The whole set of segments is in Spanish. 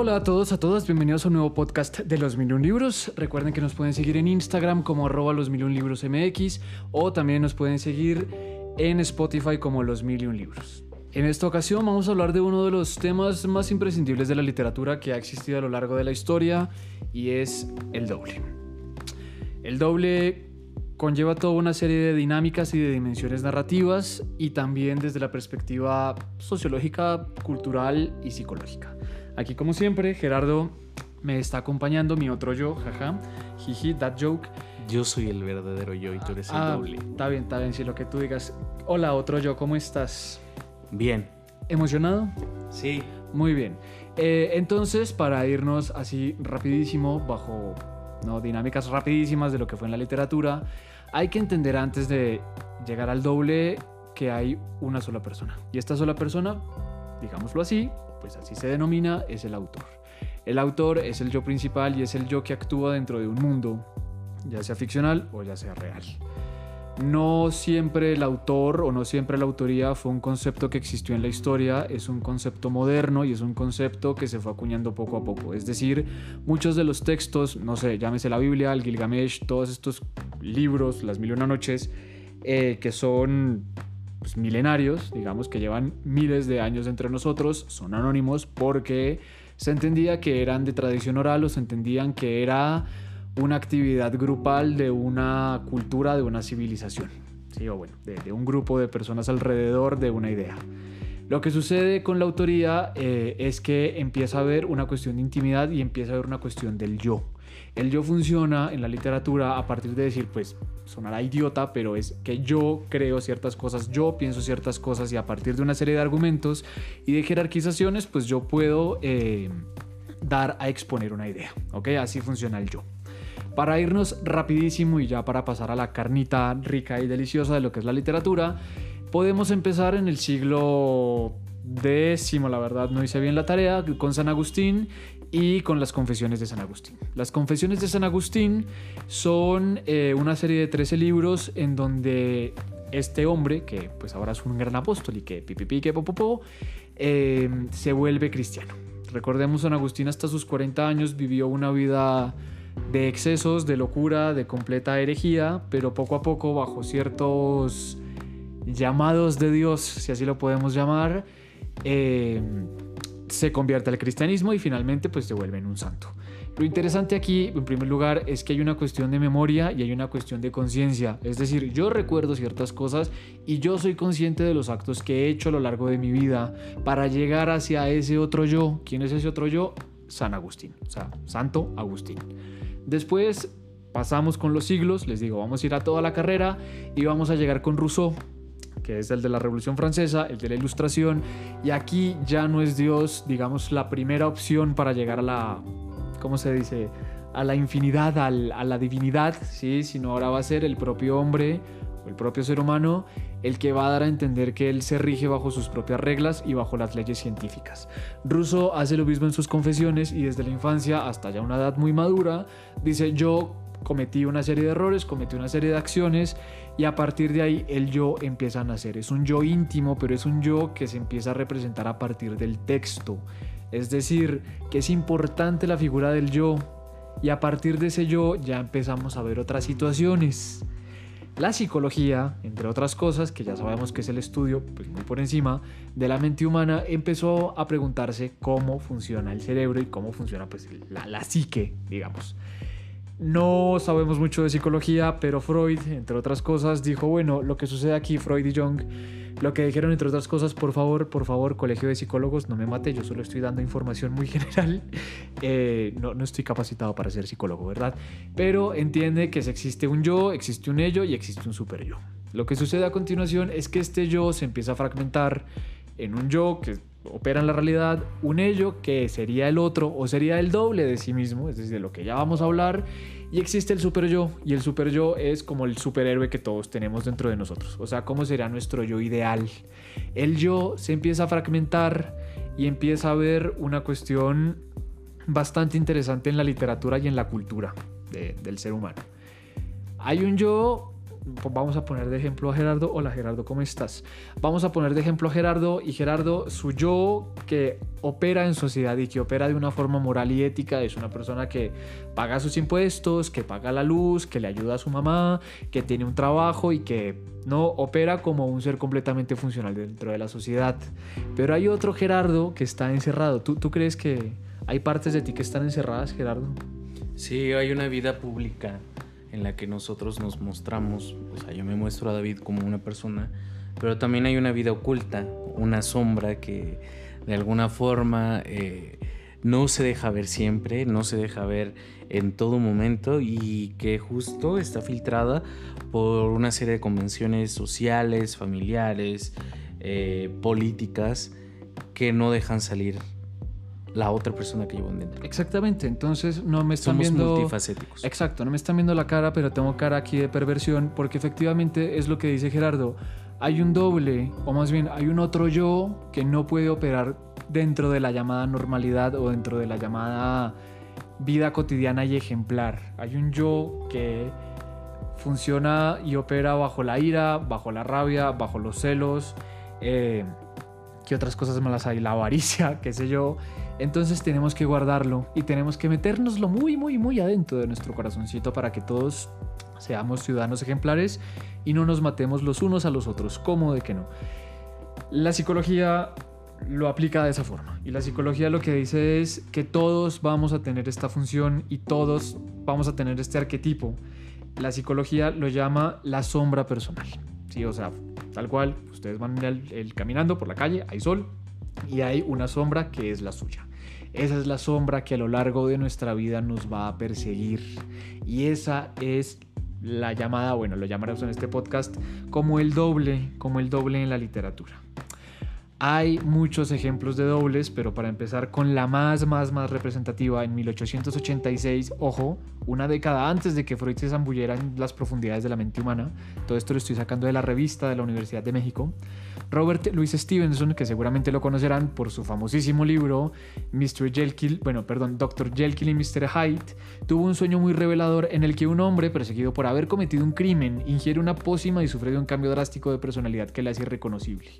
Hola a todos, a todas, bienvenidos a un nuevo podcast de Los Mil Libros. Recuerden que nos pueden seguir en Instagram como arroba los Libros o también nos pueden seguir en Spotify como Los Mil Libros. En esta ocasión vamos a hablar de uno de los temas más imprescindibles de la literatura que ha existido a lo largo de la historia y es el doble. El doble conlleva toda una serie de dinámicas y de dimensiones narrativas y también desde la perspectiva sociológica, cultural y psicológica. Aquí como siempre, Gerardo me está acompañando, mi otro yo, jaja, jiji, that joke. Yo soy el verdadero yo y tú eres el Ah, doble. Está bien, está bien, si lo que tú digas. Hola, otro yo, ¿cómo estás? Bien. ¿Emocionado? Sí. Muy bien. Eh, entonces, para irnos así rapidísimo, bajo ¿no? dinámicas rapidísimas de lo que fue en la literatura, hay que entender antes de llegar al doble que hay una sola persona. Y esta sola persona, digámoslo así, pues así se denomina, es el autor. El autor es el yo principal y es el yo que actúa dentro de un mundo, ya sea ficcional o ya sea real. No siempre el autor o no siempre la autoría fue un concepto que existió en la historia, es un concepto moderno y es un concepto que se fue acuñando poco a poco. Es decir, muchos de los textos, no sé, llámese la Biblia, el Gilgamesh, todos estos libros, las mil y una noches, eh, que son pues, milenarios, digamos, que llevan miles de años entre nosotros, son anónimos porque se entendía que eran de tradición oral o se entendían que era una actividad grupal de una cultura, de una civilización, ¿sí? o bueno, de, de un grupo de personas alrededor de una idea. Lo que sucede con la autoría eh, es que empieza a haber una cuestión de intimidad y empieza a haber una cuestión del yo. El yo funciona en la literatura a partir de decir, pues sonará idiota, pero es que yo creo ciertas cosas, yo pienso ciertas cosas y a partir de una serie de argumentos y de jerarquizaciones, pues yo puedo eh, dar a exponer una idea. ¿Ok? Así funciona el yo. Para irnos rapidísimo y ya para pasar a la carnita rica y deliciosa de lo que es la literatura, podemos empezar en el siglo décimo, la verdad no hice bien la tarea, con San Agustín y con las confesiones de San Agustín. Las confesiones de San Agustín son eh, una serie de 13 libros en donde este hombre, que pues ahora es un gran apóstol y que pipipi, que popopó, eh, se vuelve cristiano. Recordemos, San Agustín hasta sus 40 años vivió una vida de excesos, de locura, de completa herejía, pero poco a poco, bajo ciertos llamados de Dios, si así lo podemos llamar, eh, se convierte al cristianismo y finalmente pues se vuelve en un santo. Lo interesante aquí, en primer lugar, es que hay una cuestión de memoria y hay una cuestión de conciencia. Es decir, yo recuerdo ciertas cosas y yo soy consciente de los actos que he hecho a lo largo de mi vida para llegar hacia ese otro yo. ¿Quién es ese otro yo? San Agustín, o sea, Santo Agustín. Después pasamos con los siglos, les digo, vamos a ir a toda la carrera y vamos a llegar con Rousseau, que es el de la Revolución Francesa, el de la Ilustración, y aquí ya no es Dios, digamos, la primera opción para llegar a la, ¿cómo se dice? A la infinidad, al, a la divinidad, ¿sí? Sino ahora va a ser el propio hombre, o el propio ser humano, el que va a dar a entender que él se rige bajo sus propias reglas y bajo las leyes científicas. Rousseau hace lo mismo en sus confesiones y desde la infancia hasta ya una edad muy madura, dice yo cometí una serie de errores, cometí una serie de acciones y a partir de ahí el yo empieza a nacer. Es un yo íntimo, pero es un yo que se empieza a representar a partir del texto. Es decir, que es importante la figura del yo y a partir de ese yo ya empezamos a ver otras situaciones. La psicología, entre otras cosas, que ya sabemos que es el estudio, pues muy por encima, de la mente humana, empezó a preguntarse cómo funciona el cerebro y cómo funciona pues, la, la psique, digamos. No sabemos mucho de psicología, pero Freud, entre otras cosas, dijo, bueno, lo que sucede aquí, Freud y Jung, lo que dijeron, entre otras cosas, por favor, por favor, colegio de psicólogos, no me mate, yo solo estoy dando información muy general, eh, no, no estoy capacitado para ser psicólogo, ¿verdad? Pero entiende que existe un yo, existe un ello y existe un super yo. Lo que sucede a continuación es que este yo se empieza a fragmentar en un yo que opera en la realidad, un ello que sería el otro o sería el doble de sí mismo, es decir, de lo que ya vamos a hablar, y existe el super yo, y el super yo es como el superhéroe que todos tenemos dentro de nosotros, o sea, cómo será nuestro yo ideal. El yo se empieza a fragmentar y empieza a ver una cuestión bastante interesante en la literatura y en la cultura de, del ser humano. Hay un yo vamos a poner de ejemplo a Gerardo. Hola Gerardo, ¿cómo estás? Vamos a poner de ejemplo a Gerardo y Gerardo, su yo que opera en sociedad y que opera de una forma moral y ética, es una persona que paga sus impuestos, que paga la luz, que le ayuda a su mamá, que tiene un trabajo y que no opera como un ser completamente funcional dentro de la sociedad. Pero hay otro Gerardo que está encerrado. ¿Tú, tú crees que hay partes de ti que están encerradas, Gerardo? Sí, hay una vida pública en la que nosotros nos mostramos, o sea, yo me muestro a David como una persona, pero también hay una vida oculta, una sombra que de alguna forma eh, no se deja ver siempre, no se deja ver en todo momento y que justo está filtrada por una serie de convenciones sociales, familiares, eh, políticas que no dejan salir la otra persona que llevan dentro. Exactamente, entonces no me están Somos viendo... multifacéticos. Exacto, no me están viendo la cara, pero tengo cara aquí de perversión, porque efectivamente es lo que dice Gerardo. Hay un doble, o más bien hay un otro yo que no puede operar dentro de la llamada normalidad o dentro de la llamada vida cotidiana y ejemplar. Hay un yo que funciona y opera bajo la ira, bajo la rabia, bajo los celos. Eh, ¿Qué otras cosas malas hay? La avaricia, qué sé yo. Entonces tenemos que guardarlo y tenemos que metérnoslo muy, muy, muy adentro de nuestro corazoncito para que todos seamos ciudadanos ejemplares y no nos matemos los unos a los otros. ¿Cómo de que no? La psicología lo aplica de esa forma. Y la psicología lo que dice es que todos vamos a tener esta función y todos vamos a tener este arquetipo. La psicología lo llama la sombra personal. Sí, o sea, tal cual, ustedes van el, caminando por la calle, hay sol y hay una sombra que es la suya. Esa es la sombra que a lo largo de nuestra vida nos va a perseguir. Y esa es la llamada, bueno, lo llamaremos en este podcast como el doble, como el doble en la literatura. Hay muchos ejemplos de dobles, pero para empezar con la más, más, más representativa, en 1886, ojo, una década antes de que Freud se en las profundidades de la mente humana, todo esto lo estoy sacando de la revista de la Universidad de México, Robert Louis Stevenson, que seguramente lo conocerán por su famosísimo libro Mr. Jekyll, bueno, perdón, Dr. Jekyll y Mr. Hyde, tuvo un sueño muy revelador en el que un hombre perseguido por haber cometido un crimen ingiere una pócima y sufre de un cambio drástico de personalidad que le hace irreconocible.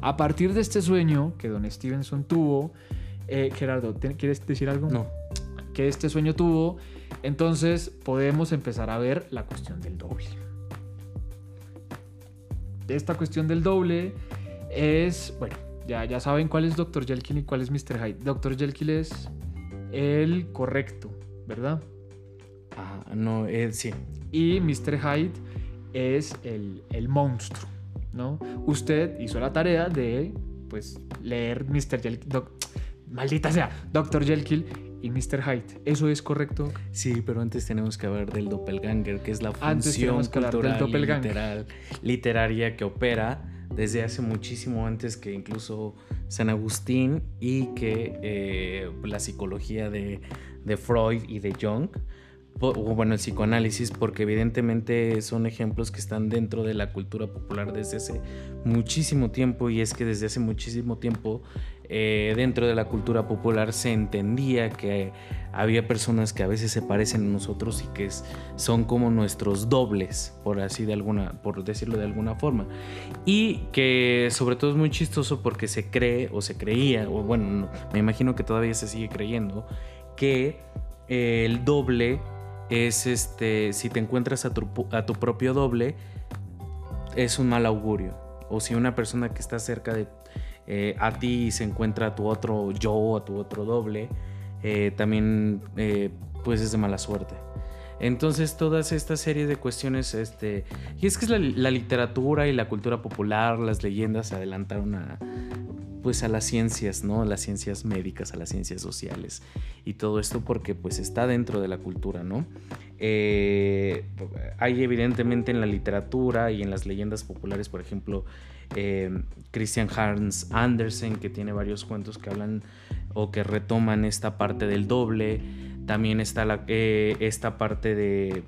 A partir de este sueño que don Stevenson tuvo, eh, Gerardo, ¿quieres decir algo? No. Que este sueño tuvo, entonces podemos empezar a ver la cuestión del doble. Esta cuestión del doble es, bueno, ya, ya saben cuál es Dr. Jekyll y cuál es Mr. Hyde. Dr. Jekyll es el correcto, ¿verdad? Ah, no, eh, sí. Y Mr. Hyde es el, el monstruo, ¿no? Usted hizo la tarea de, pues, leer Mr. Jekyll, doc, maldita sea, Dr. Jekyll y Mr. Hyde. ¿Eso es correcto? Sí, pero antes tenemos que hablar del doppelganger, que es la función cultural literal, literaria que opera desde hace muchísimo antes que incluso San Agustín y que eh, la psicología de, de Freud y de Jung, bueno, el psicoanálisis, porque evidentemente son ejemplos que están dentro de la cultura popular desde hace muchísimo tiempo y es que desde hace muchísimo tiempo eh, dentro de la cultura popular se entendía que había personas que a veces se parecen a nosotros y que son como nuestros dobles, por así de alguna, por decirlo de alguna forma. Y que sobre todo es muy chistoso porque se cree o se creía, o bueno, no, me imagino que todavía se sigue creyendo, que eh, el doble es este, si te encuentras a tu, a tu propio doble, es un mal augurio. O si una persona que está cerca de eh, a ti se encuentra a tu otro yo, a tu otro doble, eh, también eh, pues es de mala suerte. Entonces todas estas series de cuestiones, este, y es que es la, la literatura y la cultura popular, las leyendas se adelantaron a, pues a las ciencias, ¿no? A las ciencias médicas, a las ciencias sociales y todo esto porque pues está dentro de la cultura, ¿no? Eh, hay evidentemente en la literatura y en las leyendas populares, por ejemplo, eh, Christian Hans Andersen, que tiene varios cuentos que hablan o que retoman esta parte del doble. También está eh, esta parte de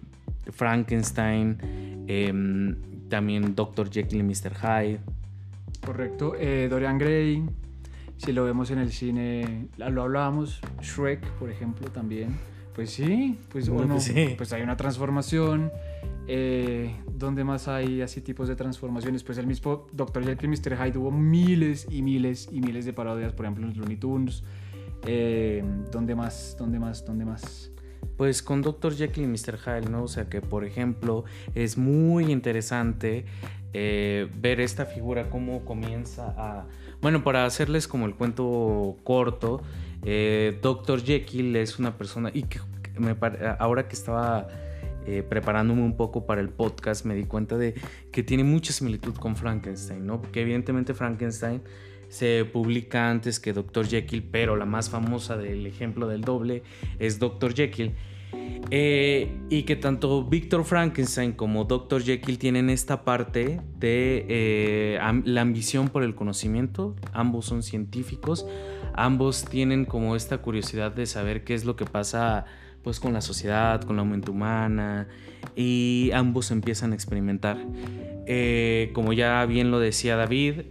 Frankenstein, eh, también Dr. Jekyll y Mr. Hyde. Correcto. Eh, Dorian Gray, si lo vemos en el cine, lo hablábamos, Shrek, por ejemplo, también. Pues sí, pues, No, uno- pues sí. pues hay una transformación. Eh, ¿Dónde más hay así tipos de transformaciones? Pues el mismo Dr. Jekyll y Mr. Hyde hubo miles y miles y miles de parodias, por ejemplo en los Looney Tunes. Eh, ¿Dónde más? ¿Dónde más? ¿Dónde más? Pues con Dr. Jekyll y Mr. Hyde, ¿no? O sea que, por ejemplo, es muy interesante eh, ver esta figura, cómo comienza a... Bueno, para hacerles como el cuento corto, eh, Dr. Jekyll es una persona, y que me, ahora que estaba eh, preparándome un poco para el podcast, me di cuenta de que tiene mucha similitud con Frankenstein, ¿no? Porque evidentemente Frankenstein se publica antes que Dr. Jekyll, pero la más famosa del ejemplo del doble es Dr. Jekyll. Eh, y que tanto Victor Frankenstein como Dr. Jekyll tienen esta parte de eh, la ambición por el conocimiento. Ambos son científicos, ambos tienen como esta curiosidad de saber qué es lo que pasa pues con la sociedad, con la mente humana y ambos empiezan a experimentar. Eh, como ya bien lo decía David,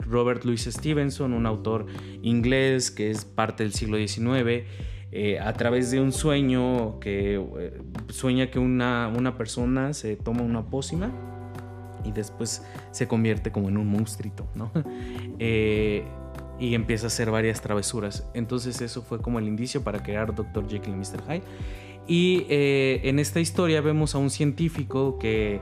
Robert Louis Stevenson, un autor inglés que es parte del siglo XIX, eh, a través de un sueño que eh, sueña que una, una, persona se toma una pócima y después se convierte como en un monstruito, ¿no? Eh, y empieza a hacer varias travesuras. Entonces eso fue como el indicio para crear Dr. Jekyll y Mr. Hyde. Y en esta historia vemos a un científico que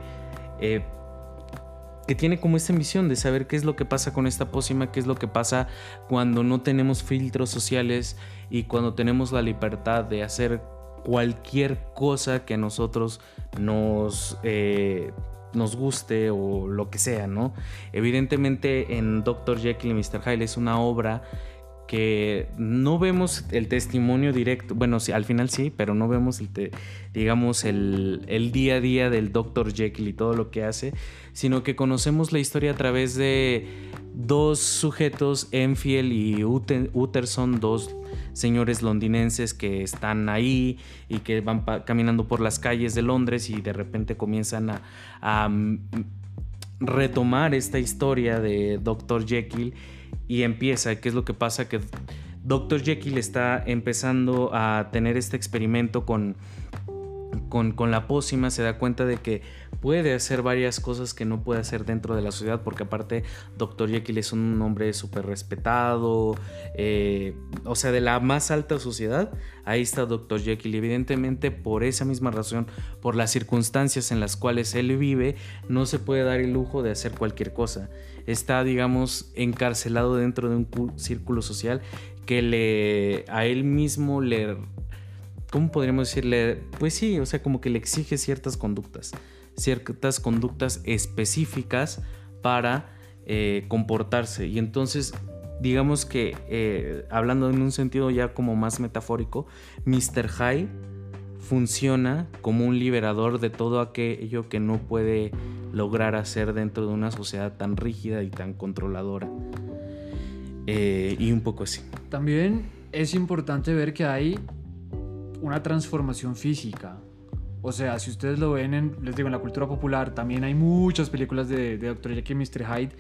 que tiene como esta misión de saber qué es lo que pasa con esta pócima, qué es lo que pasa cuando no tenemos filtros sociales y cuando tenemos la libertad de hacer cualquier cosa que a nosotros nos, eh, nos guste o lo que sea, ¿no? Evidentemente en Dr. Jekyll y Mr. Hyde es una obra que no vemos el testimonio directo, bueno, sí, al final sí, pero no vemos el, digamos, el, el, día a día del Dr. Jekyll y todo lo que hace, sino que conocemos la historia a través de dos sujetos, Enfield y Utterson, dos señores londinenses que están ahí y que van caminando por las calles de Londres y de repente comienzan a, a mm, retomar esta historia de Dr. Jekyll y empieza, ¿qué es lo que pasa? Que Dr. Jekyll está empezando a tener este experimento con, con, con, la pócima, se da cuenta de que puede hacer varias cosas que no puede hacer dentro de la sociedad, porque aparte Dr. Jekyll es un hombre súper respetado, eh, o sea, de la más alta sociedad, ahí está Dr. Jekyll. Evidentemente, por esa misma razón, por las circunstancias en las cuales él vive, no se puede dar el lujo de hacer cualquier cosa está, digamos, encarcelado dentro de un círculo social que le a él mismo le ¿cómo podríamos decirle? Pues sí, o sea, como que le exige ciertas conductas, ciertas conductas específicas para eh, comportarse. Y entonces, digamos que, eh, hablando en un sentido ya como más metafórico, Mr. Hyde funciona como un liberador de todo aquello que no puede lograr hacer dentro de una sociedad tan rígida y tan controladora. Eh, y un poco así. También es importante ver que hay una transformación física. O sea, si ustedes lo ven en, les digo, en la cultura popular, también hay muchas películas de, de Dr. Jekyll y Mr. Hyde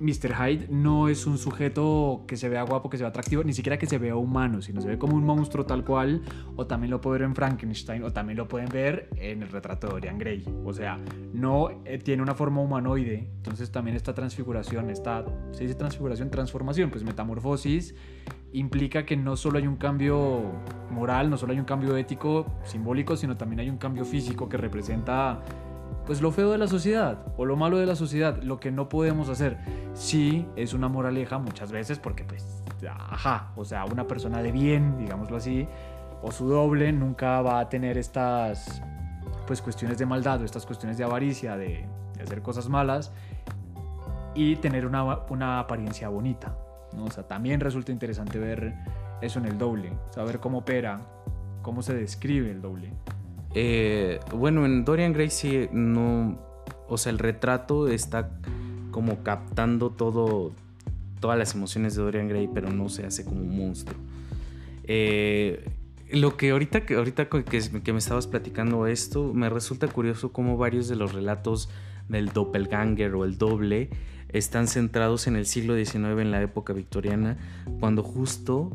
Mr. Hyde no es un sujeto que se vea guapo, que se vea atractivo, ni siquiera que se vea humano, sino se ve como un monstruo tal cual, o también lo pueden ver en Frankenstein, o también lo pueden ver en el retrato de Dorian Gray. O sea, no eh, tiene una forma humanoide, entonces también esta transfiguración, esta, se dice transfiguración, transformación, pues metamorfosis implica que no solo hay un cambio moral, no solo hay un cambio ético, simbólico, sino también hay un cambio físico que representa pues lo feo de la sociedad o lo malo de la sociedad, lo que no podemos hacer. Sí, es una moraleja muchas veces porque pues, ajá, o sea, una persona de bien, digámoslo así, o su doble nunca va a tener estas pues cuestiones de maldad o estas cuestiones de avaricia, de, hacer cosas malas y tener una, una apariencia bonita. También resulta interesante ver eso en el doble, saber cómo opera, cómo se describe el doble. Eh, bueno, en Dorian Gray sí no. O sea, el retrato está como captando todo. Todas las emociones de Dorian Gray, pero no se hace como un monstruo. Eh, lo que ahorita, que, ahorita que, que, me estabas platicando esto, me resulta curioso cómo varios de los relatos del doppelganger o el doble están centrados en el siglo XIX, en la época victoriana, cuando justo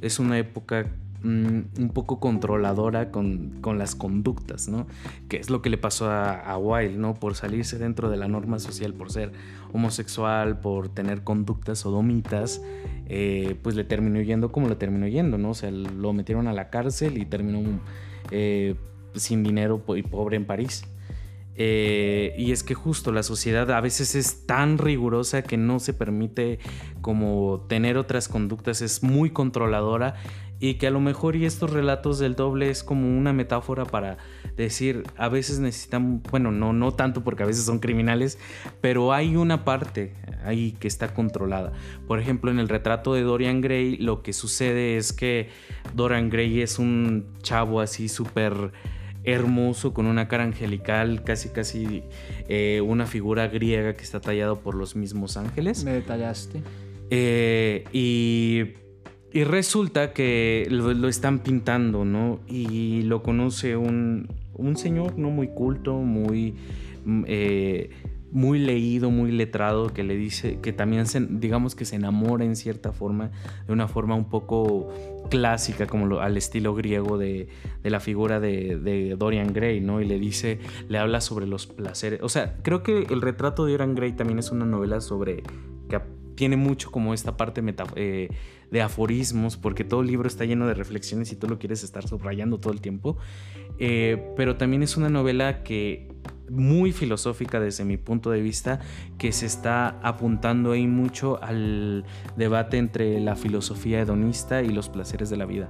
es una época mm, un poco controladora con, las conductas, ¿no? Que es lo que le pasó a, a Wilde, ¿no? Por salirse dentro de la norma social, por ser homosexual, por tener conductas sodomitas, eh, pues le terminó yendo como le terminó yendo, ¿no? O sea, lo metieron a la cárcel y terminó eh, sin dinero y pobre en París. Eh, y es que justo la sociedad a veces es tan rigurosa que no se permite como tener otras conductas, es muy controladora y que a lo mejor y estos relatos del doble es como una metáfora para decir, a veces necesitan, bueno, no, no tanto porque a veces son criminales, pero hay una parte ahí que está controlada. Por ejemplo, en el retrato de Dorian Gray lo que sucede es que Dorian Gray es un chavo así súper hermoso, con una cara angelical, casi casi eh, una figura griega que está tallado por los mismos ángeles. Me detallaste. Eh, y, y, resulta que lo, están pintando, ¿no? Y lo conoce un, un señor, ¿no? Muy culto, muy... Eh, muy leído, muy letrado, que le dice que también digamos que se enamora en cierta forma, de una forma un poco clásica, como al estilo griego de, la figura de, Dorian Gray, ¿no? Y le dice, le habla sobre los placeres. O sea, creo que el retrato de Dorian Gray también es una novela sobre que tiene mucho como esta parte eh, de aforismos, porque todo el libro está lleno de reflexiones y tú lo quieres estar subrayando todo el tiempo. Eh, pero también es una novela que muy filosófica desde mi punto de vista, que se está apuntando ahí mucho al debate entre la filosofía hedonista y los placeres de la vida.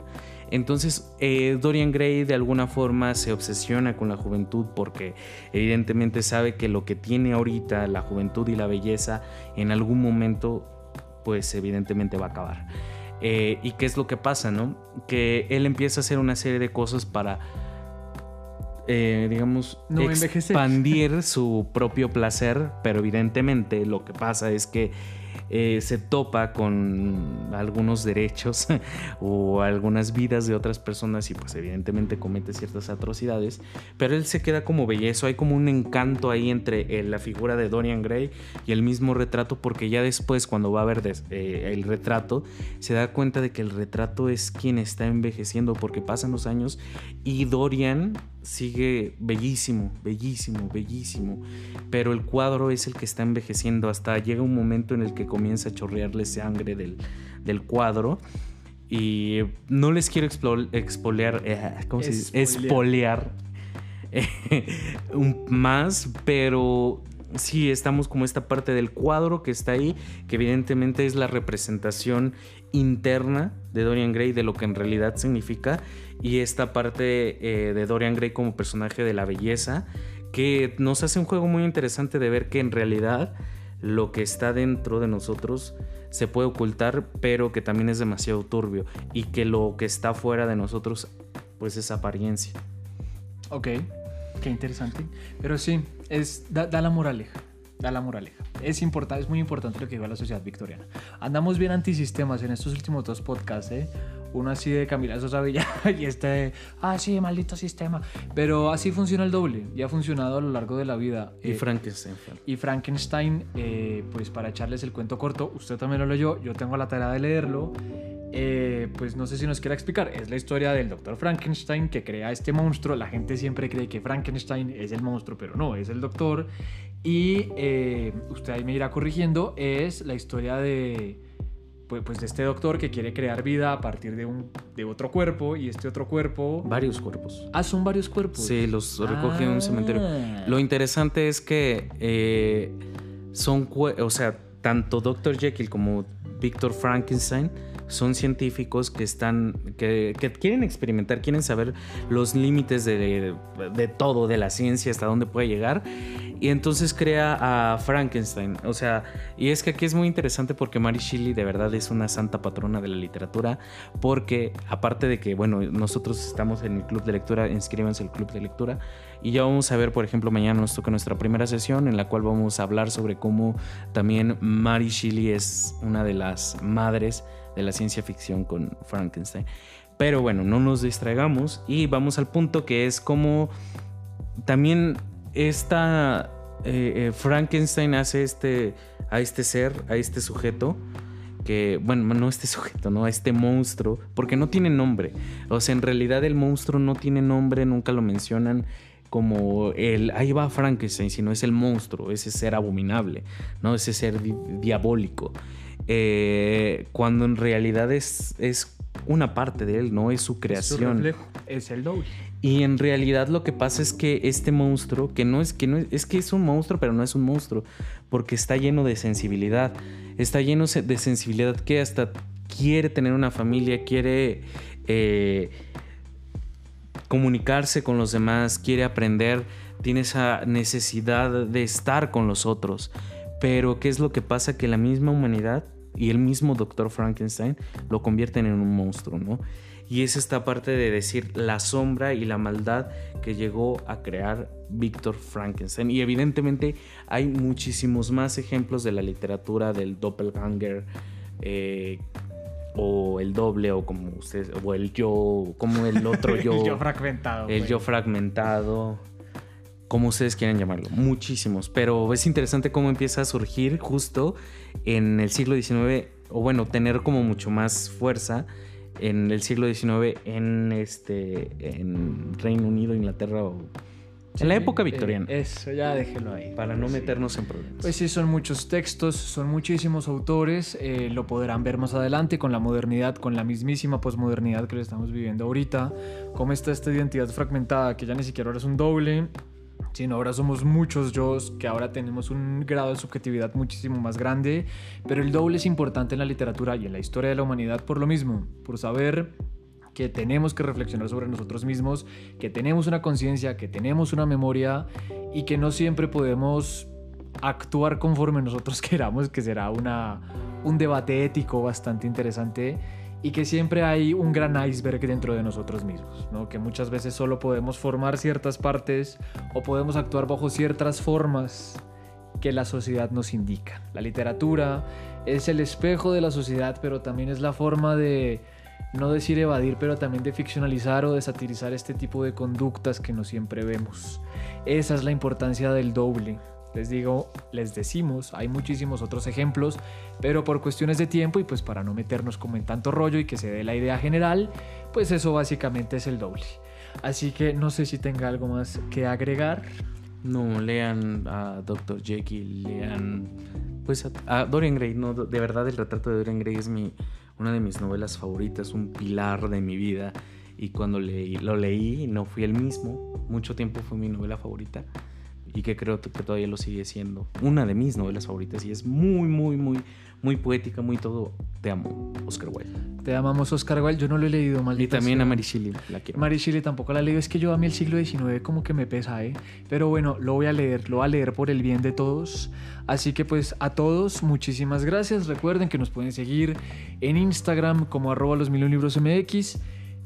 Entonces, eh, Dorian Gray de alguna forma se obsesiona con la juventud porque evidentemente sabe que lo que tiene ahorita la juventud y la belleza en algún momento, pues evidentemente va a acabar. Eh, ¿Y qué es lo que pasa, no? Que él empieza a hacer una serie de cosas para eh, digamos, expandir su propio placer, pero evidentemente lo que pasa es que eh, se topa con algunos derechos o algunas vidas de otras personas y pues evidentemente comete ciertas atrocidades, pero él se queda como bellezo, hay como un encanto ahí entre eh, la figura de Dorian Gray y el mismo retrato porque ya después cuando va a ver eh, el retrato se da cuenta de que el retrato es quien está envejeciendo porque pasan los años y Dorian sigue bellísimo, bellísimo, bellísimo, pero el cuadro es el que está envejeciendo hasta llega un momento en el que comienza a chorrearle sangre del, del cuadro. Y no les quiero expoliar, eh, ¿cómo se dice? Espolear más, pero sí estamos como esta parte del cuadro que está ahí, que evidentemente es la representación interna de Dorian Gray de lo que en realidad significa, y esta parte eh, de Dorian Gray como personaje de la belleza, que nos hace un juego muy interesante de ver que en realidad lo que está dentro de nosotros se puede ocultar, pero que también es demasiado turbio y que lo que está fuera de nosotros pues es apariencia. Ok, qué interesante. Pero sí, es, da, la moraleja da la moraleja. Es, es muy importante lo que diga la sociedad victoriana. Andamos bien antisistemas en estos últimos dos podcasts, ¿eh? Uno así de Camila Sosa Villa y este de, ah, sí, maldito sistema. Pero así funciona el doble y ha funcionado a lo largo de la vida. Y eh, Frankenstein. Y Frankenstein, eh, pues para echarles el cuento corto, usted también lo leyó, yo tengo la tarea de leerlo. Eh, pues no sé si nos quiera explicar. Es la historia del doctor Frankenstein que crea este monstruo. La gente siempre cree que Frankenstein es el monstruo, pero no, es el doctor. Y eh, usted ahí me irá corrigiendo, es la historia de, pues, pues, de este doctor que quiere crear vida a partir de, un, de otro cuerpo y este otro cuerpo... Varios cuerpos. Ah, son varios cuerpos. Sí, los recoge en un cementerio. Ah. Lo interesante es que eh, son, o sea, tanto Dr. Jekyll como Victor Frankenstein son científicos que están, que, quieren experimentar, quieren saber los límites de, de, todo, de la ciencia, hasta dónde puede llegar. Y entonces crea a Frankenstein. O sea, y es que aquí es muy interesante porque Mary Shelley de verdad es una santa patrona de la literatura. Porque aparte de que, bueno, nosotros estamos en el club de lectura, inscríbanse al club de lectura. Y ya vamos a ver, por ejemplo, mañana nos toca nuestra primera sesión en la cual vamos a hablar sobre cómo también Mary Shelley es una de las madres de la ciencia ficción con Frankenstein. Pero bueno, no nos distraigamos y vamos al punto que es como también esta eh, eh, Frankenstein hace este, a este ser, a este sujeto, que, bueno, no este sujeto, ¿no? Este monstruo, porque no tiene nombre. O sea, en realidad el monstruo no tiene nombre, nunca lo mencionan como el, ahí va Frankenstein, sino es el monstruo, ese ser abominable, ¿no? Ese ser diabólico. Eh, cuando en realidad es, es una parte de él, no es su creación. Es, el doble. Y en realidad lo que pasa es que este monstruo, que no es que no es, que es un monstruo, pero no es un monstruo, porque está lleno de sensibilidad. Está lleno de sensibilidad que hasta quiere tener una familia, quiere eh, comunicarse con los demás, quiere aprender, tiene esa necesidad de estar con los otros. Pero ¿qué es lo que pasa? Que la misma humanidad y el mismo doctor Frankenstein lo convierten en un monstruo, ¿no? Y es esta parte de decir la sombra y la maldad que llegó a crear Víctor Frankenstein. Y evidentemente hay muchísimos más ejemplos de la literatura del doppelganger eh, o el doble o como ustedes, o el yo, como el otro yo. el yo fragmentado. El yo fragmentado como ustedes quieran llamarlo, muchísimos, pero es interesante cómo empieza a surgir justo en el siglo XIX, o bueno, tener como mucho más fuerza en el siglo XIX en este en Reino Unido, Inglaterra o en la época victoriana. eso, ya déjelo ahí. Para no meternos en problemas. Pues sí, son muchos textos, son muchísimos autores. Eh, lo podrán ver más adelante con la modernidad, con la mismísima posmodernidad que le estamos viviendo ahorita. Cómo está esta identidad fragmentada, que ya ni siquiera ahora es un doble, sino ahora somos muchos yo que ahora tenemos un grado de subjetividad muchísimo más grande, pero el doble es importante en la literatura y en la historia de la humanidad por lo mismo, por saber que tenemos que reflexionar sobre nosotros mismos, que tenemos una conciencia, que tenemos una memoria y que no siempre podemos actuar conforme nosotros queramos, que será una, un debate ético bastante interesante y que siempre hay un gran iceberg dentro de nosotros mismos, ¿no? que muchas veces solo podemos formar ciertas partes o podemos actuar bajo ciertas formas que la sociedad nos indica. La literatura es el espejo de la sociedad, pero también es la forma de no decir evadir, pero también de ficcionalizar o de satirizar este tipo de conductas que no siempre vemos. Esa es la importancia del doble, les digo, les decimos, hay muchísimos otros ejemplos, pero por cuestiones de tiempo y pues para no meternos como en tanto rollo y que se dé la idea general, pues eso básicamente es el doble. Así que no sé si tenga algo más que agregar. No, lean a Dr. Jekyll, lean pues a, Dorian Gray, no, de verdad el retrato de Dorian Gray es mi, una de mis novelas favoritas, un pilar de mi vida y cuando leí, lo leí no fui el mismo, mucho tiempo fue mi novela favorita y que creo que todavía lo sigue siendo. Una de mis novelas favoritas y es muy, muy, muy, muy poética, muy todo. Te amo, Oscar Wilde. Te amamos, Oscar Wilde. Yo no lo he leído, mal. Y también a Mary Shelley, la quiero. Mary Shelley tampoco la leo. Es que yo a mí el siglo XIX como que me pesa, ¿eh? Pero bueno, lo voy a leer, lo voy a leer por el bien de todos. Así que pues a todos, muchísimas gracias. Recuerden que nos pueden seguir en Instagram como arroba los mil libros MX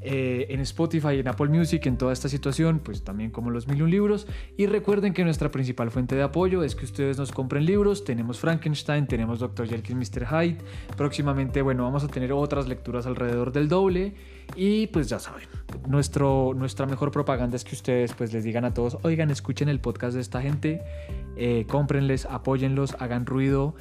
eh, en Spotify, en Apple Music, en toda esta situación, pues también como los mil libros. Y recuerden que nuestra principal fuente de apoyo es que ustedes nos compren libros. Tenemos Frankenstein, tenemos Dr. Jekyll, Mr. Hyde. Próximamente, bueno, vamos a tener otras lecturas alrededor del doble. Y pues ya saben, nuestro, nuestra mejor propaganda es que ustedes pues les digan a todos, oigan, escuchen el podcast de esta gente, eh, cómprenles, apóyenlos, hagan ruido.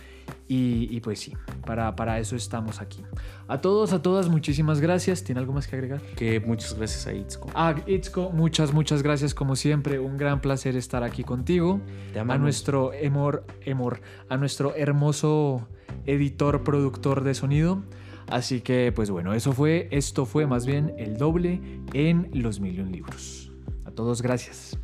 Y, pues sí, para, para, eso estamos aquí. A todos, a todas, muchísimas gracias. ¿Tiene algo más que agregar? Que muchas gracias a Itzko. A Itzko, muchas, muchas gracias como siempre. Un gran placer estar aquí contigo. Te a nuestro emor, emor, a nuestro hermoso editor, productor de sonido. Así que, pues bueno, eso fue, esto fue más bien el doble en los Million Libros. A todos, gracias.